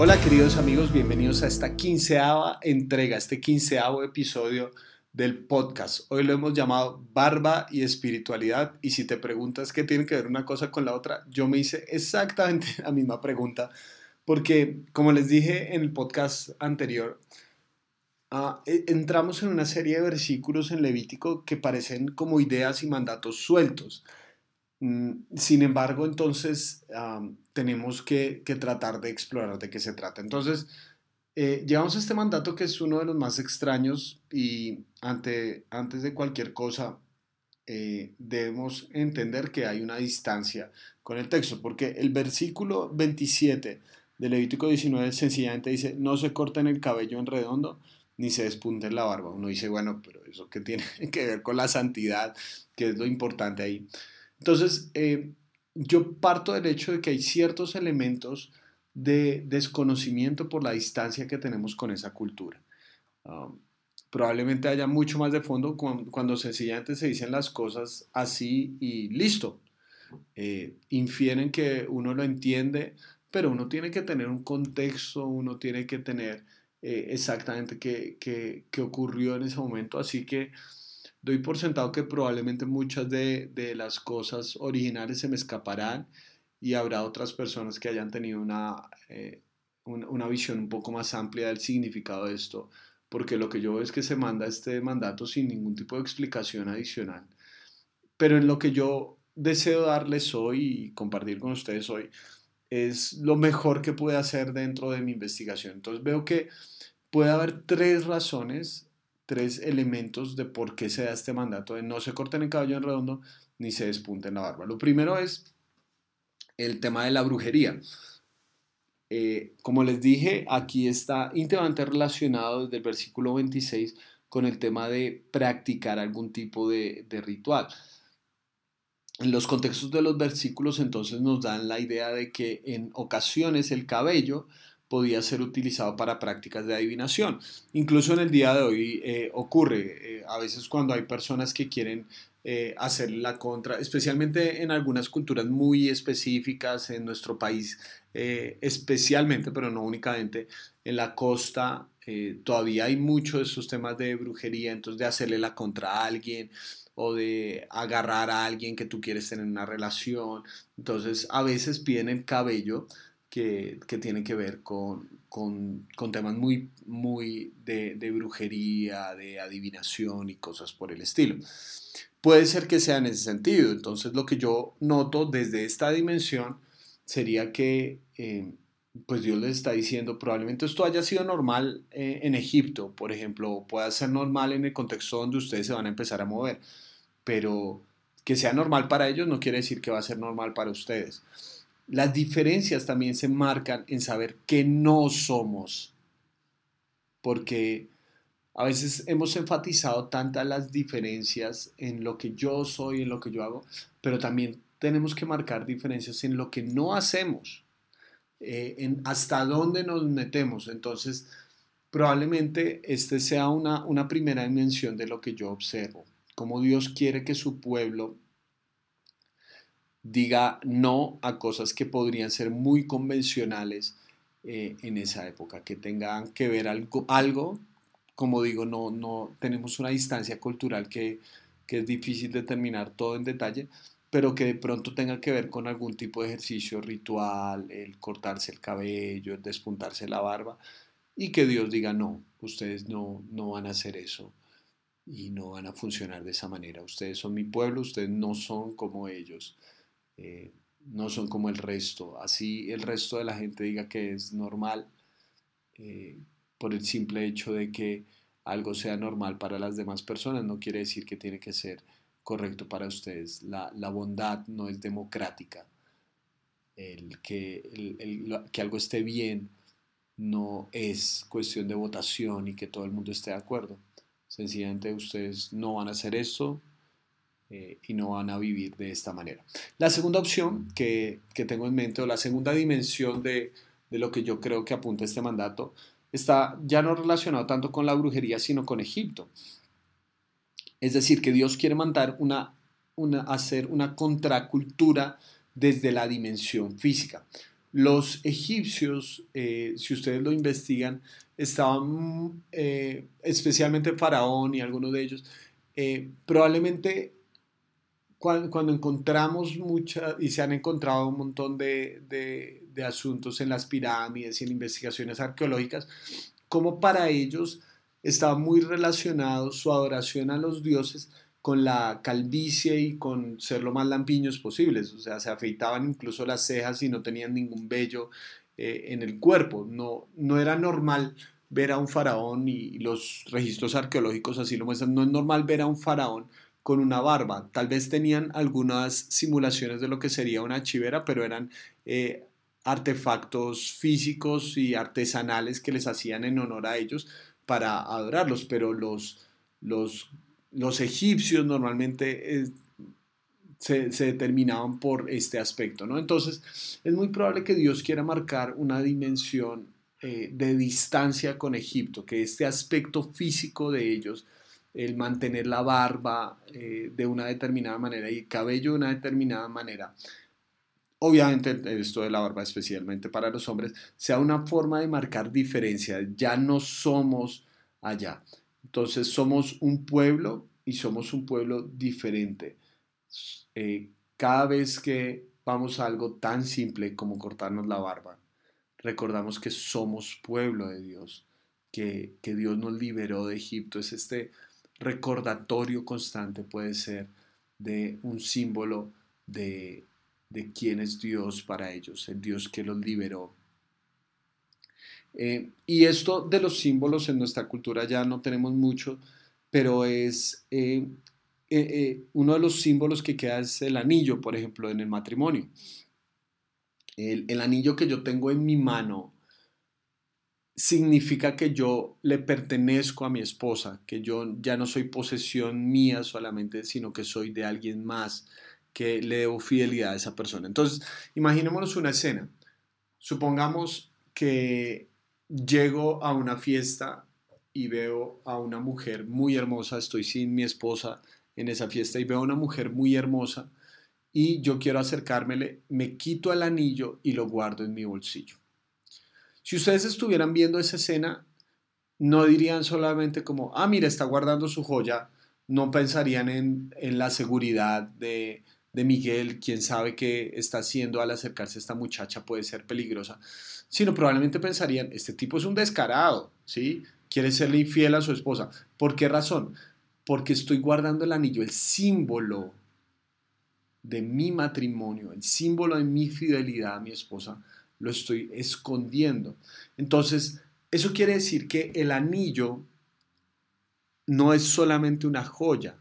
Hola queridos amigos, bienvenidos a esta quinceava entrega, este quinceavo episodio del podcast. Hoy lo hemos llamado Barba y Espiritualidad y si te preguntas qué tiene que ver una cosa con la otra, yo me hice exactamente la misma pregunta porque como les dije en el podcast anterior, uh, entramos en una serie de versículos en Levítico que parecen como ideas y mandatos sueltos. Mm, sin embargo, entonces tenemos que, tratar de explorar de qué se trata. Entonces, eh, llevamos este mandato que es uno de los más extraños y ante, antes de cualquier cosa eh, debemos entender que hay una distancia con el texto, porque el versículo 27 de Levítico 19 sencillamente dice, no se corten el cabello en redondo ni se despunten la barba. Uno dice, bueno, pero eso que tiene que ver con la santidad, que es lo importante ahí. Entonces, eh, yo parto del hecho de que hay ciertos elementos de desconocimiento por la distancia que tenemos con esa cultura. Um, probablemente haya mucho más de fondo cuando, sencillamente se dicen las cosas así y listo. Eh, infieren que uno lo entiende, pero uno tiene que tener un contexto, uno tiene que tener eh, exactamente qué, qué, qué, ocurrió en ese momento. Así que doy por sentado que probablemente muchas de, las cosas originales se me escaparán y habrá otras personas que hayan tenido eh, una, una, visión un poco más amplia del significado de esto, porque lo que yo veo es que se manda este mandato sin ningún tipo de explicación adicional. Pero en lo que yo deseo darles hoy y compartir con ustedes hoy es lo mejor que puede hacer dentro de mi investigación. Entonces veo que puede haber tres razones tres elementos de por qué se da este mandato de no se corten el cabello en redondo ni se despunten la barba. Lo primero es el tema de la brujería. Eh, como les dije, aquí está íntimamente relacionado desde el versículo 26 con el tema de practicar algún tipo de, de ritual. En los contextos de los versículos entonces nos dan la idea de que en ocasiones el cabello podía ser utilizado para prácticas de adivinación. Incluso en el día de hoy eh, ocurre, eh, a veces cuando hay personas que quieren eh, hacer la contra, especialmente en algunas culturas muy específicas en nuestro país, especialmente, pero no únicamente, en la costa. todavía hay muchos de esos temas de brujería, entonces de hacerle la contra a alguien o de agarrar a alguien que tú quieres tener una relación. Entonces a veces piden el cabello que, que tiene que ver con, con, temas muy, muy de, brujería, de adivinación y cosas por el estilo. Puede ser que sea en ese sentido. Entonces lo que yo noto desde esta dimensión sería que eh, pues Dios les está diciendo, probablemente esto haya sido normal eh, en Egipto, por ejemplo, pueda ser normal en el contexto donde ustedes se van a empezar a mover, pero que sea normal para ellos no quiere decir que va a ser normal para ustedes. Las diferencias también se marcan en saber que no somos, porque a veces hemos enfatizado tantas las diferencias en lo que yo soy, en lo que yo hago, pero también tenemos que marcar diferencias en lo que no hacemos, eh, en hasta dónde nos metemos. Entonces, probablemente este sea una, una primera dimensión de lo que yo observo, cómo Dios quiere que su pueblo diga no a cosas que podrían ser muy convencionales eh, en esa época, que tengan que ver algo, algo como digo, no, no tenemos una distancia cultural que, que es difícil determinar todo en detalle, pero que de pronto tenga que ver con algún tipo de ejercicio ritual, el cortarse el cabello, el despuntarse la barba, y que Dios diga, no, ustedes no, no van a hacer eso y no van a funcionar de esa manera. Ustedes son mi pueblo, ustedes no son como ellos. Eh, no son como el resto. Así el resto de la gente diga que es normal eh, por el simple hecho de que algo sea normal para las demás personas, no quiere decir que tiene que ser correcto para ustedes. La, bondad no es democrática. El que, que algo esté bien no es cuestión de votación y que todo el mundo esté de acuerdo. Sencillamente ustedes no van a hacer esto, eh, y no van a vivir de esta manera. La segunda opción que, que tengo en mente, o la segunda dimensión de, de, lo que yo creo que apunta este mandato, está ya no relacionado tanto con la brujería, sino con Egipto. Es decir, que Dios quiere mandar una, una, hacer una contracultura desde la dimensión física. los egipcios, eh, si ustedes lo investigan, estaban, eh, especialmente Faraón y algunos de ellos, eh, probablemente cuando, encontramos muchas, y se han encontrado un montón de, de, asuntos en las pirámides y en investigaciones arqueológicas, como para ellos estaba muy relacionado su adoración a los dioses con la calvicie y con ser lo más lampiños posibles, o sea, se afeitaban incluso las cejas y no tenían ningún vello eh, en el cuerpo, no, no era normal ver a un faraón y los registros arqueológicos así lo muestran, no es normal ver a un faraón con una barba, tal vez tenían algunas simulaciones de lo que sería una chivera, pero eran eh, artefactos físicos y artesanales que les hacían en honor a ellos para adorarlos, pero los, los los egipcios normalmente eh, se, determinaban por este aspecto, ¿no? Entonces, es muy probable que Dios quiera marcar una dimensión eh, de distancia con Egipto, que este aspecto físico de ellos, el mantener la barba eh, de una determinada manera y el cabello de una determinada manera, obviamente esto de la barba especialmente para los hombres, sea una forma de marcar diferencia, ya no somos allá. Entonces somos un pueblo y somos un pueblo diferente. Eh, cada vez que vamos a algo tan simple como cortarnos la barba, recordamos que somos pueblo de Dios, que, que Dios nos liberó de Egipto. Es este recordatorio constante, puede ser, de un símbolo de, de quién es Dios para ellos, el Dios que los liberó eh, y esto de los símbolos en nuestra cultura ya no tenemos mucho, pero es eh, eh, uno de los símbolos que queda es el anillo, por ejemplo, en el matrimonio. El, el, anillo que yo tengo en mi mano significa que yo le pertenezco a mi esposa, que yo ya no soy posesión mía solamente, sino que soy de alguien más, que le debo fidelidad a esa persona. Entonces, imaginémonos una escena. Supongamos que llego a una fiesta y veo a una mujer muy hermosa, estoy sin mi esposa en esa fiesta y veo a una mujer muy hermosa y yo quiero acercármele, me quito el anillo y lo guardo en mi bolsillo. Si ustedes estuvieran viendo esa escena, no dirían solamente como, ah, mira, está guardando su joya, no pensarían en, en la seguridad de, de Miguel, quién sabe qué está haciendo al acercarse a esta muchacha, puede ser peligrosa, sino probablemente pensarían, este tipo es un descarado, ¿sí? Quiere serle infiel a su esposa. ¿Por qué razón? Porque estoy guardando el anillo, el símbolo de mi matrimonio, el símbolo de mi fidelidad a mi esposa, lo estoy escondiendo. Entonces, eso quiere decir que el anillo no es solamente una joya,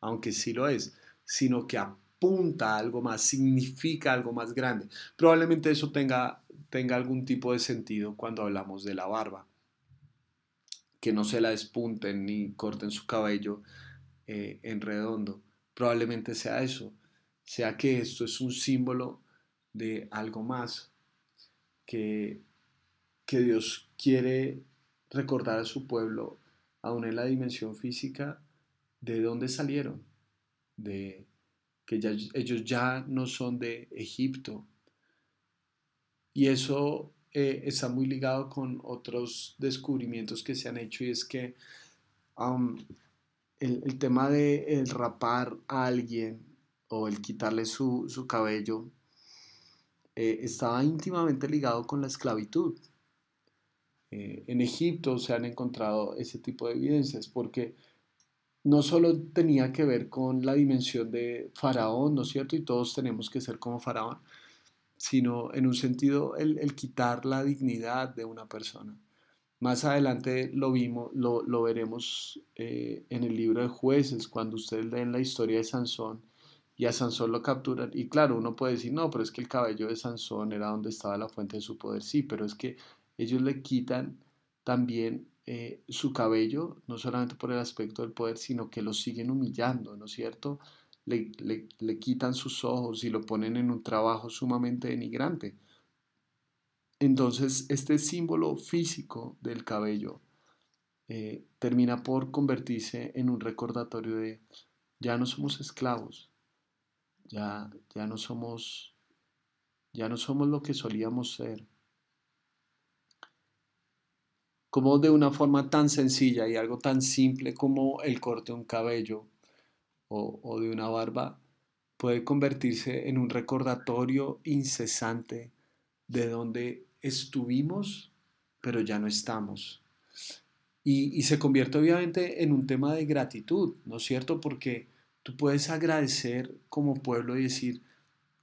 aunque sí lo es, sino que apunta a algo más, significa algo más grande. Probablemente eso tenga tenga algún tipo de sentido cuando hablamos de la barba. Que no se la despunten ni corten su cabello eh, en redondo. Probablemente sea eso, sea que esto es un símbolo de algo más que, que Dios quiere recordar a su pueblo, aún en la dimensión física, de dónde salieron, de que ellos ya no son de Egipto, y eso eh, está muy ligado con otros descubrimientos que se han hecho y es que el, tema de rapar a alguien o el quitarle su, cabello eh, estaba íntimamente ligado con la esclavitud. Eh, en Egipto se han encontrado ese tipo de evidencias porque no solo tenía que ver con la dimensión de Faraón, ¿no es cierto? Y todos tenemos que ser como Faraón, sino en un sentido el, quitar la dignidad de una persona. Más adelante lo vimos, lo, veremos eh, en el libro de jueces, cuando ustedes leen la historia de Sansón y a Sansón lo capturan. Y claro, uno puede decir, no, pero es que el cabello de Sansón era donde estaba la fuente de su poder. Sí, pero es que ellos le quitan también eh, su cabello, no solamente por el aspecto del poder, sino que lo siguen humillando, ¿no es cierto? le, quitan sus ojos y lo ponen en un trabajo sumamente denigrante. Entonces, este símbolo físico del cabello eh, termina por convertirse en un recordatorio de ya no somos esclavos, ya, ya no somos Ya no somos lo que solíamos ser. Como de una forma tan sencilla y algo tan simple como el corte de un cabello o, o de una barba puede convertirse en un recordatorio incesante de donde estuvimos, pero ya no estamos. Y, y, se convierte obviamente en un tema de gratitud, ¿no es cierto? Porque tú puedes agradecer como pueblo y decir,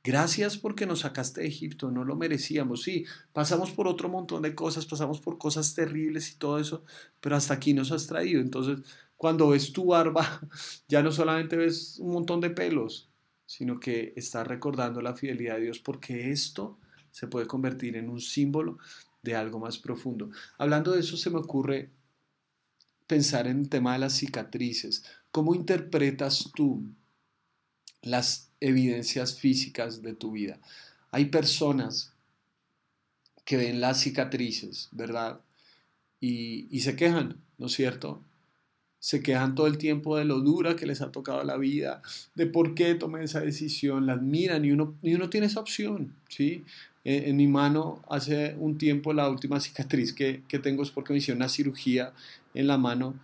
gracias porque nos sacaste de Egipto, no lo merecíamos, sí, pasamos por otro montón de cosas, pasamos por cosas terribles y todo eso, pero hasta aquí nos has traído. Entonces, cuando ves tu barba, ya no solamente ves un montón de pelos, sino que estás recordando la fidelidad de Dios porque esto se puede convertir en un símbolo de algo más profundo. Hablando de eso, se me ocurre pensar en el tema de las cicatrices. ¿Cómo interpretas tú las evidencias físicas de tu vida? Hay personas que ven las cicatrices, ¿verdad? Y, y se quejan, ¿no es cierto? se quejan todo el tiempo de lo dura que les ha tocado la vida, de por qué tomé esa decisión, las miran y uno, y uno tiene esa opción, ¿sí? En, en, mi mano hace un tiempo la última cicatriz que, que tengo es porque me hicieron una cirugía en la mano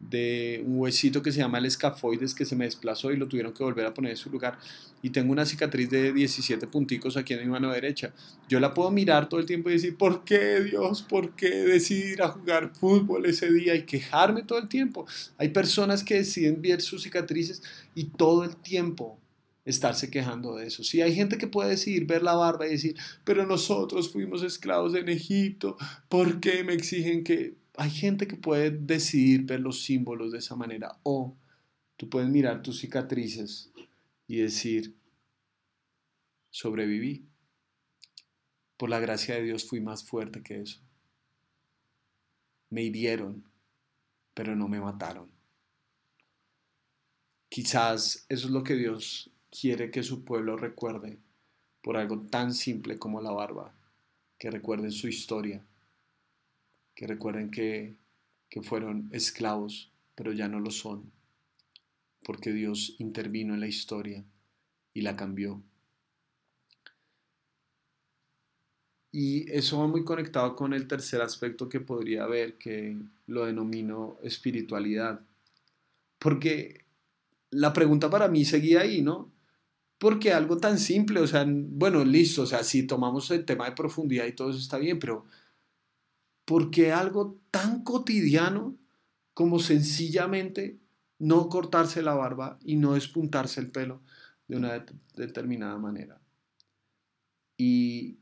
de un huesito que se llama el escafoides que se me desplazó y lo tuvieron que volver a poner en su lugar y tengo una cicatriz de 17 punticos aquí en mi mano derecha. Yo la puedo mirar todo el tiempo y decir, ¿por qué Dios? ¿Por qué decidir a jugar fútbol ese día y quejarme todo el tiempo? Hay personas que deciden ver sus cicatrices y todo el tiempo estarse quejando de eso. Sí, hay gente que puede decidir ver la barba y decir, pero nosotros fuimos esclavos en Egipto, ¿por qué me exigen que hay gente que puede decidir ver los símbolos de esa manera o tú puedes mirar tus cicatrices y decir, sobreviví. Por la gracia de Dios fui más fuerte que eso. Me hirieron, pero no me mataron. Quizás eso es lo que Dios quiere que su pueblo recuerde por algo tan simple como la barba, que recuerden su historia, que recuerden que, que fueron esclavos, pero ya no lo son, porque Dios intervino en la historia y la cambió. Y eso va muy conectado con el tercer aspecto que podría haber, que lo denomino espiritualidad. Porque la pregunta para mí seguía ahí, ¿no? Porque algo tan simple, o sea, bueno, listo, o sea, si tomamos el tema de profundidad y todo eso está bien, pero porque algo tan cotidiano como sencillamente no cortarse la barba y no despuntarse el pelo de una determinada manera. Y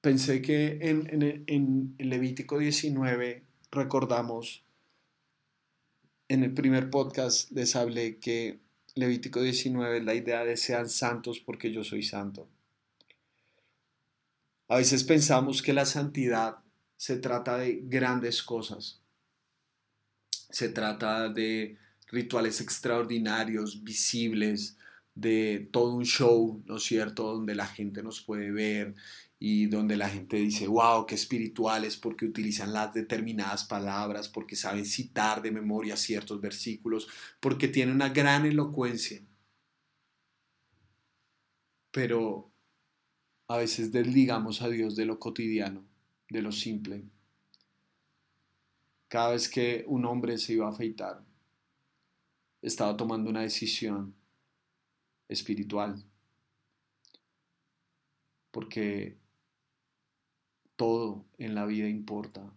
pensé que en, en, Levítico 19 recordamos, en el primer podcast les hablé que Levítico 19 es la idea de sean santos porque yo soy santo. A veces pensamos que la santidad se trata de grandes cosas. Se trata de rituales extraordinarios, visibles, de todo un show, ¿no es cierto?, donde la gente nos puede ver y donde la gente dice, wow, qué espirituales, porque utilizan las determinadas palabras, porque saben citar de memoria ciertos versículos, porque tienen una gran elocuencia. Pero a veces desligamos a Dios de lo cotidiano de lo simple. Cada vez que un hombre se iba a afeitar, estaba tomando una decisión espiritual. Porque todo en la vida importa.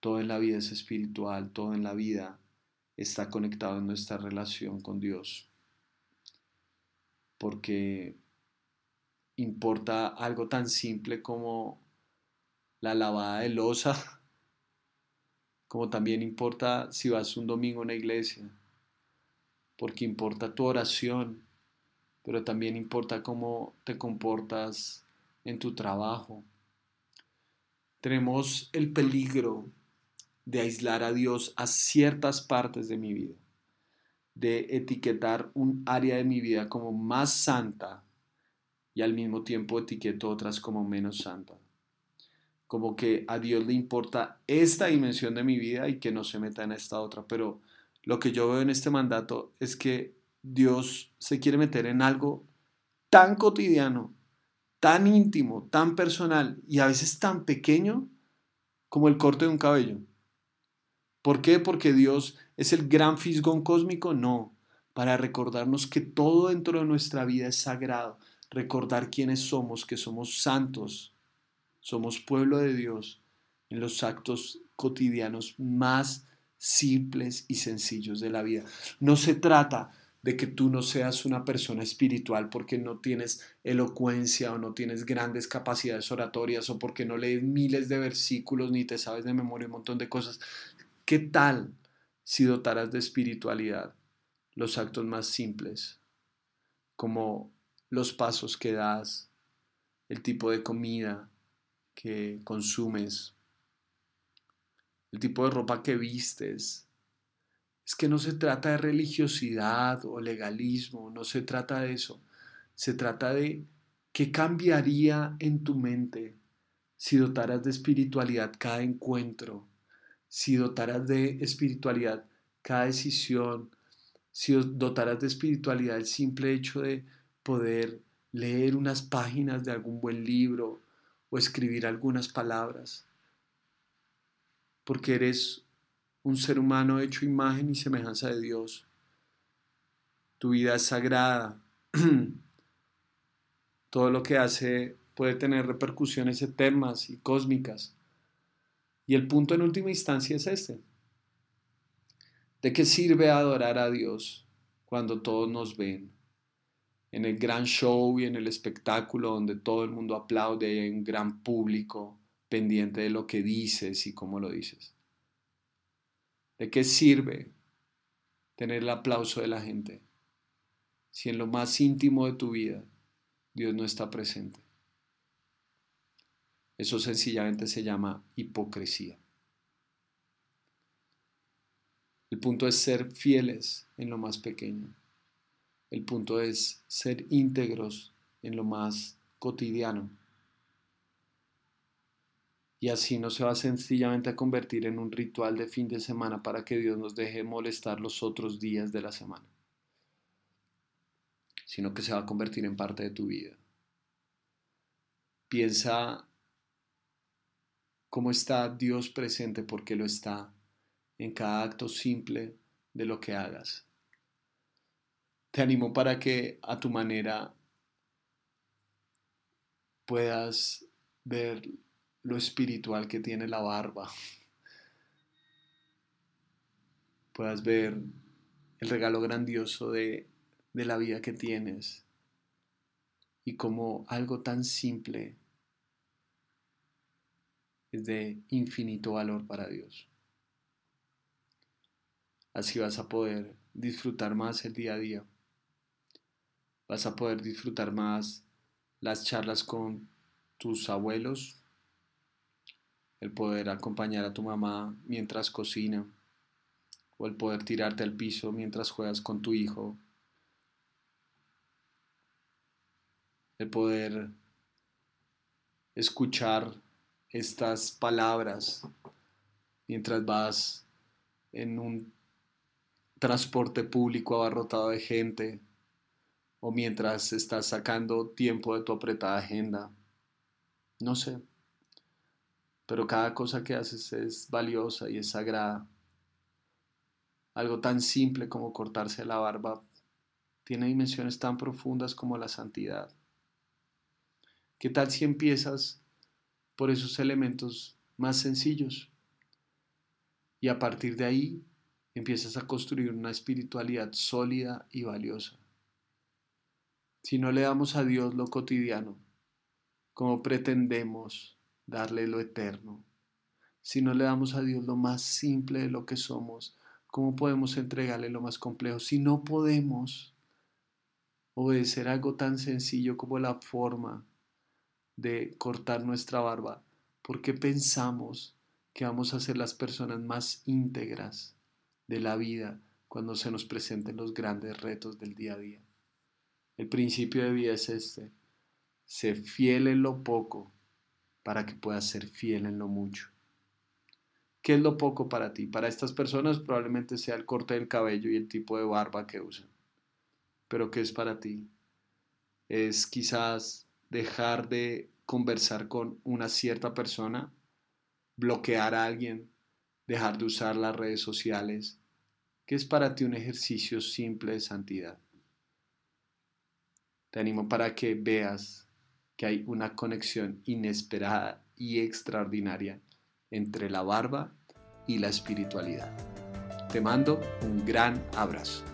Todo en la vida es espiritual, todo en la vida está conectado en nuestra relación con Dios. Porque importa algo tan simple como la lavada de losa, como también importa si vas un domingo a una iglesia, porque importa tu oración, pero también importa cómo te comportas en tu trabajo. Tenemos el peligro de aislar a Dios a ciertas partes de mi vida, de etiquetar un área de mi vida como más santa y al mismo tiempo etiqueto otras como menos santas como que a Dios le importa esta dimensión de mi vida y que no se meta en esta otra. Pero lo que yo veo en este mandato es que Dios se quiere meter en algo tan cotidiano tan íntimo, tan personal y a veces tan pequeño como el corte de un cabello. ¿Por qué? Porque Dios es el gran fisgón cósmico, no, para recordarnos que todo dentro de nuestra vida es sagrado, recordar quiénes somos, que somos santos, somos pueblo de Dios en los actos cotidianos más simples y sencillos de la vida. No se trata de que tú no seas una persona espiritual porque no tienes elocuencia o no tienes grandes capacidades oratorias o porque no lees miles de versículos ni te sabes de memoria un montón de cosas. ¿Qué tal si dotaras de espiritualidad los actos más simples, como los pasos que das, el tipo de comida que consumes, el tipo de ropa que vistes. Es que no se trata de religiosidad o legalismo, no se trata de eso. Se trata de qué cambiaría en tu mente si dotaras de espiritualidad cada encuentro, si dotaras de espiritualidad cada decisión, si dotaras de espiritualidad el simple hecho de poder leer unas páginas de algún buen libro o escribir algunas palabras, porque eres un ser humano hecho imagen y semejanza de Dios. Tu vida es sagrada. Todo lo que hace puede tener repercusiones eternas y cósmicas. Y el punto en última instancia es este. ¿De qué sirve adorar a Dios cuando todos nos ven? En el gran show y en el espectáculo donde todo el mundo aplaude hay un gran público pendiente de lo que dices y cómo lo dices. ¿De qué sirve tener el aplauso de la gente si en lo más íntimo de tu vida Dios no está presente? Eso sencillamente se llama hipocresía. El punto es ser fieles en lo más pequeño. El punto es ser íntegros en lo más cotidiano. Y así no se va sencillamente a convertir en un ritual de fin de semana para que Dios nos deje molestar los otros días de la semana, sino que se va a convertir en parte de tu vida. Piensa cómo está Dios presente porque lo está en cada acto simple de lo que hagas. Te animo para que a tu manera puedas ver lo espiritual que tiene la barba. Puedas ver el regalo grandioso de, de la vida que tienes y como algo tan simple es de infinito valor para Dios. Así vas a poder disfrutar más el día a día. Vas a poder disfrutar más las charlas con tus abuelos, el poder acompañar a tu mamá mientras cocina, o el poder tirarte al piso mientras juegas con tu hijo, el poder escuchar estas palabras mientras vas en un transporte público abarrotado de gente o mientras estás sacando tiempo de tu apretada agenda. No sé. Pero cada cosa que haces es valiosa y es sagrada. Algo tan simple como cortarse la barba tiene dimensiones tan profundas como la santidad. ¿Qué tal si empiezas por esos elementos más sencillos? Y a partir de ahí empiezas a construir una espiritualidad sólida y valiosa. Si no le damos a Dios lo cotidiano, ¿cómo pretendemos darle lo eterno? Si no le damos a Dios lo más simple de lo que somos, ¿cómo podemos entregarle lo más complejo? Si no podemos obedecer algo tan sencillo como la forma de cortar nuestra barba, ¿por qué pensamos que vamos a ser las personas más íntegras de la vida cuando se nos presenten los grandes retos del día a día. El principio de vida es este. Sé fiel en lo poco para que puedas ser fiel en lo mucho. ¿Qué es lo poco para ti? Para estas personas probablemente sea el corte del cabello y el tipo de barba que usan. Pero ¿qué es para ti? Es quizás dejar de conversar con una cierta persona, bloquear a alguien, dejar de usar las redes sociales, que es para ti un ejercicio simple de santidad. Te animo para que veas que hay una conexión inesperada y extraordinaria entre la barba y la espiritualidad. Te mando un gran abrazo.